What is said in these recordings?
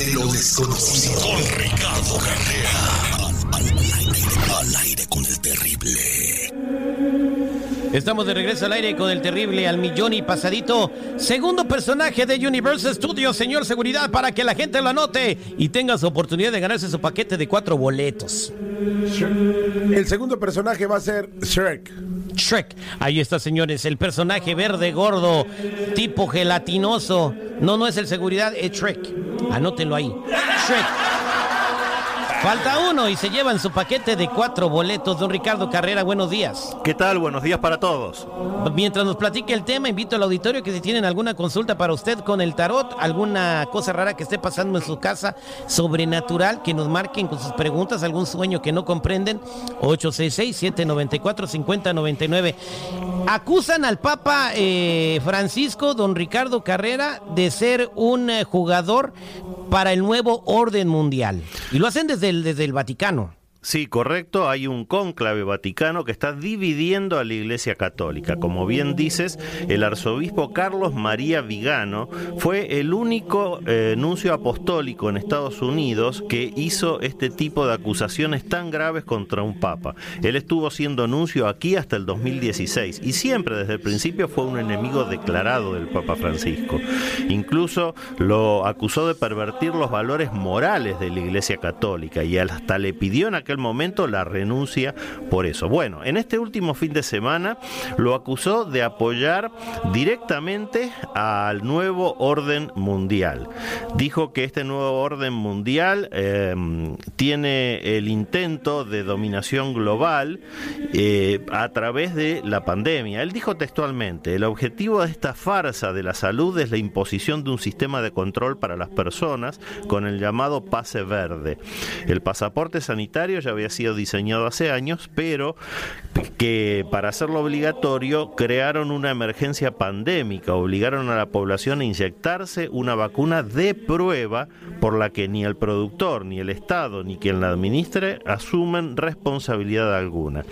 de lo desconocido. Con Ricardo Carrera. Al, aire, con el terrible. Estamos de regreso al aire con el terrible al millón y pasadito. Segundo personaje de Universal Studios, señor seguridad, para que la gente lo anote y tenga su oportunidad de ganarse su paquete de cuatro boletos. El segundo personaje va a ser Shrek. Shrek. Ahí está, señores, el personaje verde gordo, tipo gelatinoso. No, no es el seguridad, es Shrek. Anótenlo ahí. Falta uno y se llevan su paquete de cuatro boletos. Don Ricardo Carrera, buenos días. ¿Qué tal? Buenos días para todos. Mientras nos platique el tema, invito al auditorio que si tienen alguna consulta para usted con el tarot, alguna cosa rara que esté pasando en su casa, sobrenatural, que nos marquen con sus preguntas, algún sueño que no comprenden, 866-794-5099. Acusan al Papa eh, Francisco, don Ricardo Carrera, de ser un eh, jugador para el nuevo orden mundial. Y lo hacen desde el, desde el Vaticano. Sí, correcto. Hay un cónclave vaticano que está dividiendo a la Iglesia Católica. Como bien dices, el arzobispo Carlos María Vigano fue el único eh, nuncio apostólico en Estados Unidos que hizo este tipo de acusaciones tan graves contra un papa. Él estuvo siendo nuncio aquí hasta el 2016 y siempre desde el principio fue un enemigo declarado del Papa Francisco. Incluso lo acusó de pervertir los valores morales de la Iglesia Católica y hasta le pidió en aquel momento la renuncia por eso. Bueno, en este último fin de semana lo acusó de apoyar directamente al nuevo orden mundial. Dijo que este nuevo orden mundial eh, tiene el intento de dominación global eh, a través de la pandemia. Él dijo textualmente, el objetivo de esta farsa de la salud es la imposición de un sistema de control para las personas con el llamado pase verde. El pasaporte sanitario ya había sido diseñado hace años, pero que para hacerlo obligatorio crearon una emergencia pandémica, obligaron a la población a inyectarse una vacuna de prueba por la que ni el productor, ni el Estado, ni quien la administre asumen responsabilidad alguna.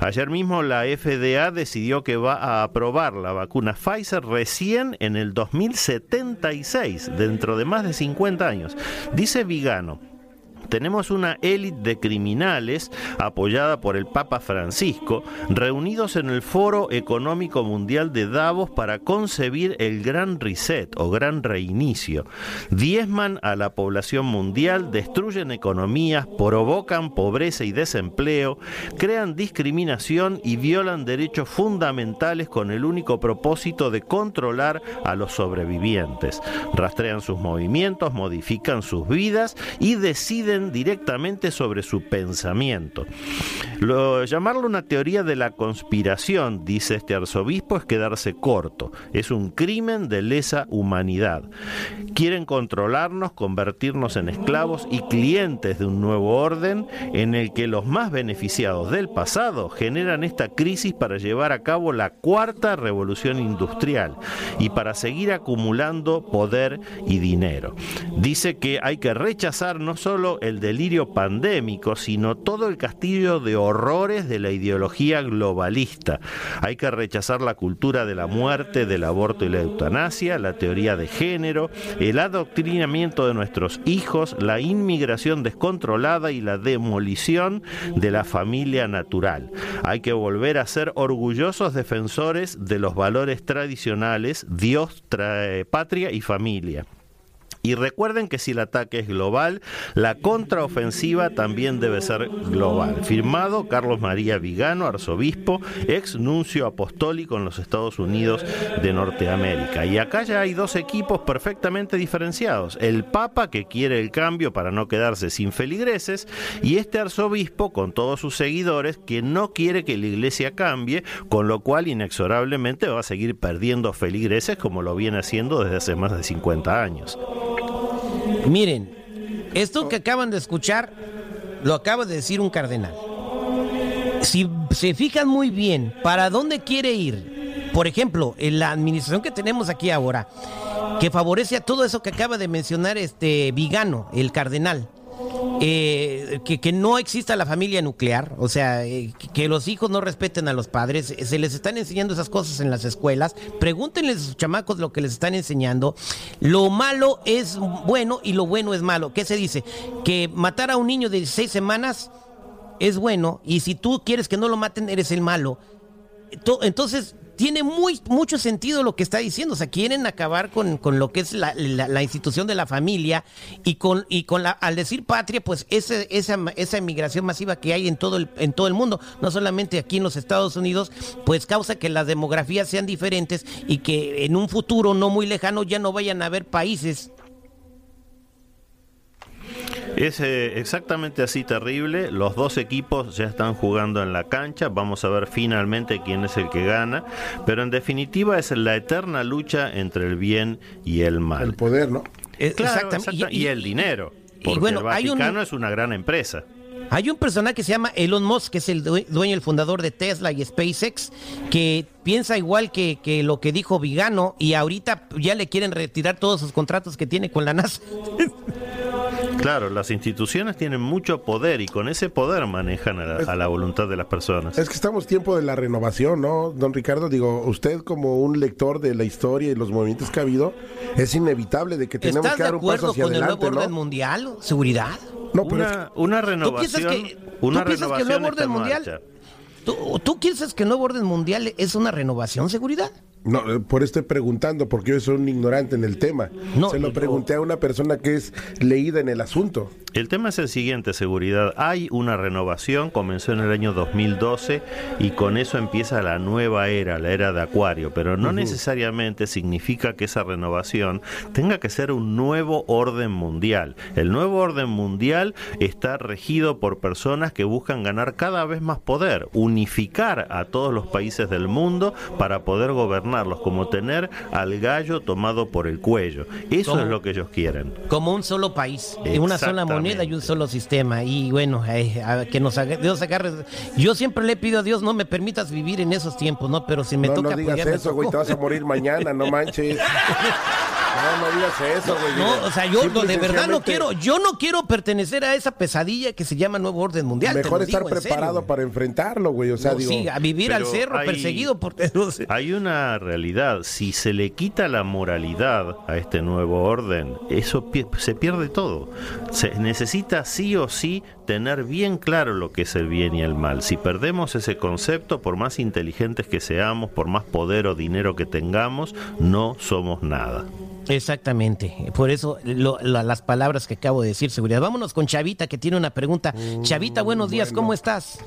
Ayer mismo la FDA decidió que va a aprobar la vacuna Pfizer recién en el 2076, dentro de más de 50 años. Dice Vigano, tenemos una élite de criminales apoyada por el Papa Francisco, reunidos en el Foro Económico Mundial de Davos para concebir el Gran Reset o Gran Reinicio. Diezman a la población mundial, destruyen economías, provocan pobreza y desempleo, crean discriminación y violan derechos fundamentales con el único propósito de controlar a los sobrevivientes. Rastrean sus movimientos, modifican sus vidas y deciden directamente sobre su pensamiento. Lo, llamarlo una teoría de la conspiración, dice este arzobispo, es quedarse corto. Es un crimen de lesa humanidad. Quieren controlarnos, convertirnos en esclavos y clientes de un nuevo orden en el que los más beneficiados del pasado generan esta crisis para llevar a cabo la cuarta revolución industrial y para seguir acumulando poder y dinero. Dice que hay que rechazar no solo el el delirio pandémico, sino todo el castillo de horrores de la ideología globalista. Hay que rechazar la cultura de la muerte, del aborto y la eutanasia, la teoría de género, el adoctrinamiento de nuestros hijos, la inmigración descontrolada y la demolición de la familia natural. Hay que volver a ser orgullosos defensores de los valores tradicionales, Dios, patria y familia. Y recuerden que si el ataque es global, la contraofensiva también debe ser global. Firmado Carlos María Vigano, arzobispo, ex nuncio apostólico en los Estados Unidos de Norteamérica. Y acá ya hay dos equipos perfectamente diferenciados. El Papa que quiere el cambio para no quedarse sin feligreses y este arzobispo con todos sus seguidores que no quiere que la iglesia cambie, con lo cual inexorablemente va a seguir perdiendo feligreses como lo viene haciendo desde hace más de 50 años. Miren, esto que acaban de escuchar lo acaba de decir un cardenal. Si se fijan muy bien para dónde quiere ir, por ejemplo, en la administración que tenemos aquí ahora, que favorece a todo eso que acaba de mencionar este Vigano, el cardenal. Eh, que, que no exista la familia nuclear, o sea, eh, que, los hijos no respeten a los padres, eh, se les están enseñando esas cosas en las escuelas, pregúntenles a sus chamacos lo que les están enseñando. Lo malo es bueno y lo bueno es malo. ¿Qué se dice? Que matar a un niño de seis semanas es bueno y si tú quieres que no lo maten, eres el malo. To- Entonces, tiene muy, mucho sentido lo que está diciendo. O sea, quieren acabar con, con lo que es la, la- institución de la familia y con, y con la, al decir patria, pues ese, esa, esa inmigración masiva que hay en todo, el, en todo el mundo, no solamente aquí en los Estados Unidos, pues causa que las demografías sean diferentes y que en un futuro no muy lejano ya no vayan a haber países Es eh, exactamente así terrible. Los dos equipos ya están jugando en la cancha. Vamos a ver finalmente quién es el que gana. Pero en definitiva es la eterna lucha entre el bien y el mal. El poder, ¿no? Eh, Claro, exactamente. exacta- y, el dinero. y Porque bueno, el hay un- Vaticano es una gran empresa. Hay un personaje que se llama Elon Musk, que es el due- dueño, el fundador de Tesla y SpaceX, que piensa igual que, que lo que dijo Vigano y ahorita ya le quieren retirar todos sus contratos que tiene con la NASA. Claro, las instituciones tienen mucho poder y con ese poder manejan a la, a la voluntad de las personas. Es que estamos tiempo de la renovación, ¿no? Don Ricardo, digo, usted como un lector de la historia y los movimientos que ha habido, es inevitable de que tenemos ¿Estás que de dar un paso acuerdo hacia con el nuevo adelante, orden ¿no? mundial? ¿Seguridad? No, pero es Una, una ¿Tú piensas renovación, que, una tú piensas que el renovación nuevo orden en mundial... ¿tú, ¿Tú piensas que el nuevo orden mundial es una renovación seguridad? No, eh, por estoy preguntando, porque yo soy un ignorante en el tema. No, Se lo pregunté a una persona que es leída en el asunto. El tema es el siguiente, seguridad. Hay una renovación, comenzó en el año 2012 y con eso empieza la nueva era, la era de Acuario, pero no necesariamente significa que esa renovación tenga que ser un nuevo orden mundial. El nuevo orden mundial está regido por personas que buscan ganar cada vez más poder, unificar a todos los países del mundo para poder gobernarlos, como tener al gallo tomado por el cuello. Eso es lo que ellos quieren. Como un solo país, una sola moneda y un solo sistema. Y bueno, eh, a- que nos haga- Dios agarre. Yo siempre le pido a Dios, no me permitas vivir en esos tiempos, ¿no? Pero si me no, toca no digas eso, güey, te vas a morir mañana, no manches. No, no digas eso, güey. No, o sea, yo no, de verdad no quiero, yo no quiero pertenecer a esa pesadilla que se llama Nuevo Orden Mundial. te Mejor lo estar digo en serio, preparado para enfrentarlo, güey. O sea, No, digo, sí, a vivir al cerro hay- perseguido por... no sé. Hay una realidad, si se le quita la moralidad a este nuevo orden, eso pi- se pierde todo. Se necesita sí o sí tener bien claro lo que es el bien y el mal. Si perdemos ese concepto, por más inteligentes que seamos, por más poder o dinero que tengamos, no somos nada. Exactamente, por eso lo- la- las palabras que acabo de decir, seguridad. Vámonos con Chavita que tiene una pregunta. Chavita, buenos días, ¿cómo estás?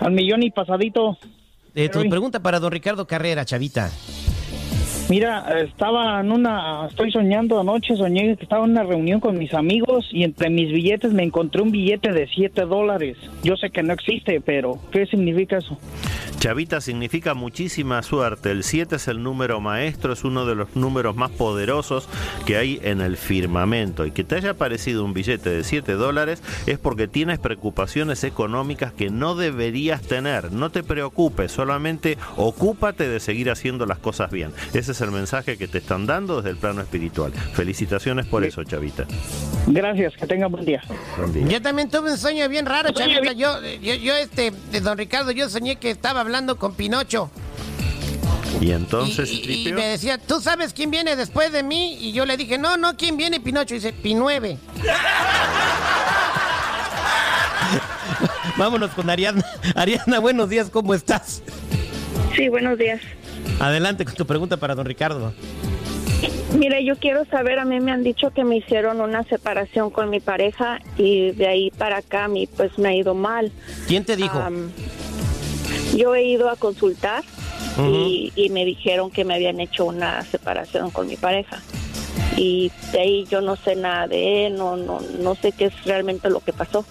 Al millón y pasadito. Eh, tu pregunta para don Ricardo Carrera, Chavita. Mira, estaba en una, estoy soñando anoche, soñé que estaba en una reunión con mis amigos y entre mis billetes me encontré un billete de 7 dólares. Yo sé que no existe, pero ¿qué significa eso? Chavita significa muchísima suerte. El 7 es el número maestro, es uno de los números más poderosos que hay en el firmamento. Y que te haya aparecido un billete de 7 dólares es porque tienes preocupaciones económicas que no deberías tener. No te preocupes, solamente ocúpate de seguir haciendo las cosas bien. Ese es el mensaje que te están dando desde el plano espiritual. Felicitaciones por eso, Chavita. Gracias, que tenga buen día. Buen día. Yo también tuve un sueño bien raro, Chavita. Yo, yo, yo, este, de don Ricardo, yo soñé que estaba hablando con Pinocho. Y entonces, y- me decía, ¿tú sabes quién viene después de mí? Y yo le dije, no, no, ¿quién viene Pinocho? Y dice, Pinueve. Vámonos con Ariadna. Ariadna, buenos días, ¿cómo estás? Sí, buenos días. Adelante con tu pregunta para don Ricardo. Mire, yo quiero saber, a mí me han dicho que me hicieron una separación con mi pareja y de ahí para acá a mí pues me ha ido mal. ¿Quién te dijo? Yo he ido a consultar y, y me dijeron que me habían hecho una separación con mi pareja. Y de ahí yo no sé nada de él, no, no, no sé qué es realmente lo que pasó.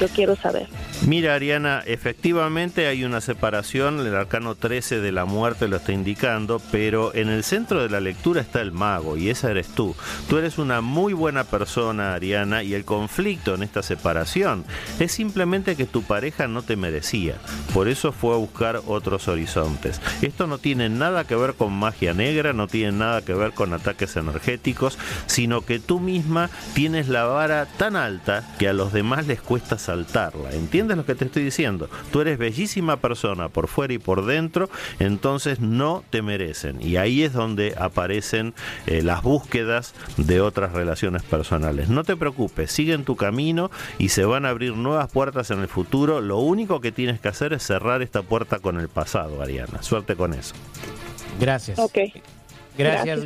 Yo quiero saber. Mira, Ariana, efectivamente hay una separación, el arcano 13 de la muerte lo está indicando, pero en el centro de la lectura está el mago y esa eres tú. Tú eres una muy buena persona, Ariana, y el conflicto en esta separación es simplemente que tu pareja no te merecía. Por eso fue a buscar otros horizontes. Esto no tiene nada que ver con magia negra, no tiene nada que ver con ataques energéticos, sino que tú misma tienes la vara tan alta que a los demás les cuesta saltarla. ¿Entiendes? Lo que te estoy diciendo. Tú eres bellísima persona por fuera y por dentro, entonces no te merecen. Y ahí es donde aparecen eh, las búsquedas de otras relaciones personales. No te preocupes, sigue en tu camino y se van a abrir nuevas puertas en el futuro. Lo único que tienes que hacer es cerrar esta puerta con el pasado, Ariana. Suerte con eso. Gracias. Ok. Gracias.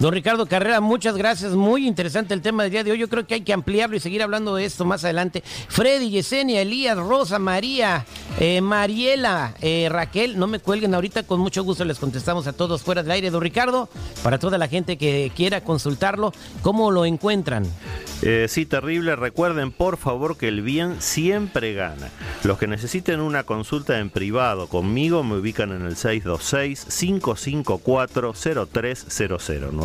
Don Ricardo Carrera, muchas gracias. Muy interesante el tema del día de hoy. Yo creo que hay que ampliarlo y seguir hablando de esto más adelante. Freddy, Yesenia, Elías, Rosa, María, eh, Mariela, eh, Raquel, no me cuelguen ahorita, con mucho gusto les contestamos a todos fuera del aire. Don Ricardo, para toda la gente que quiera consultarlo, ¿cómo lo encuentran? Eh, sí, terrible. Recuerden, por favor, que el bien siempre gana. Los que necesiten una consulta en privado conmigo me ubican en el 626-554-0300.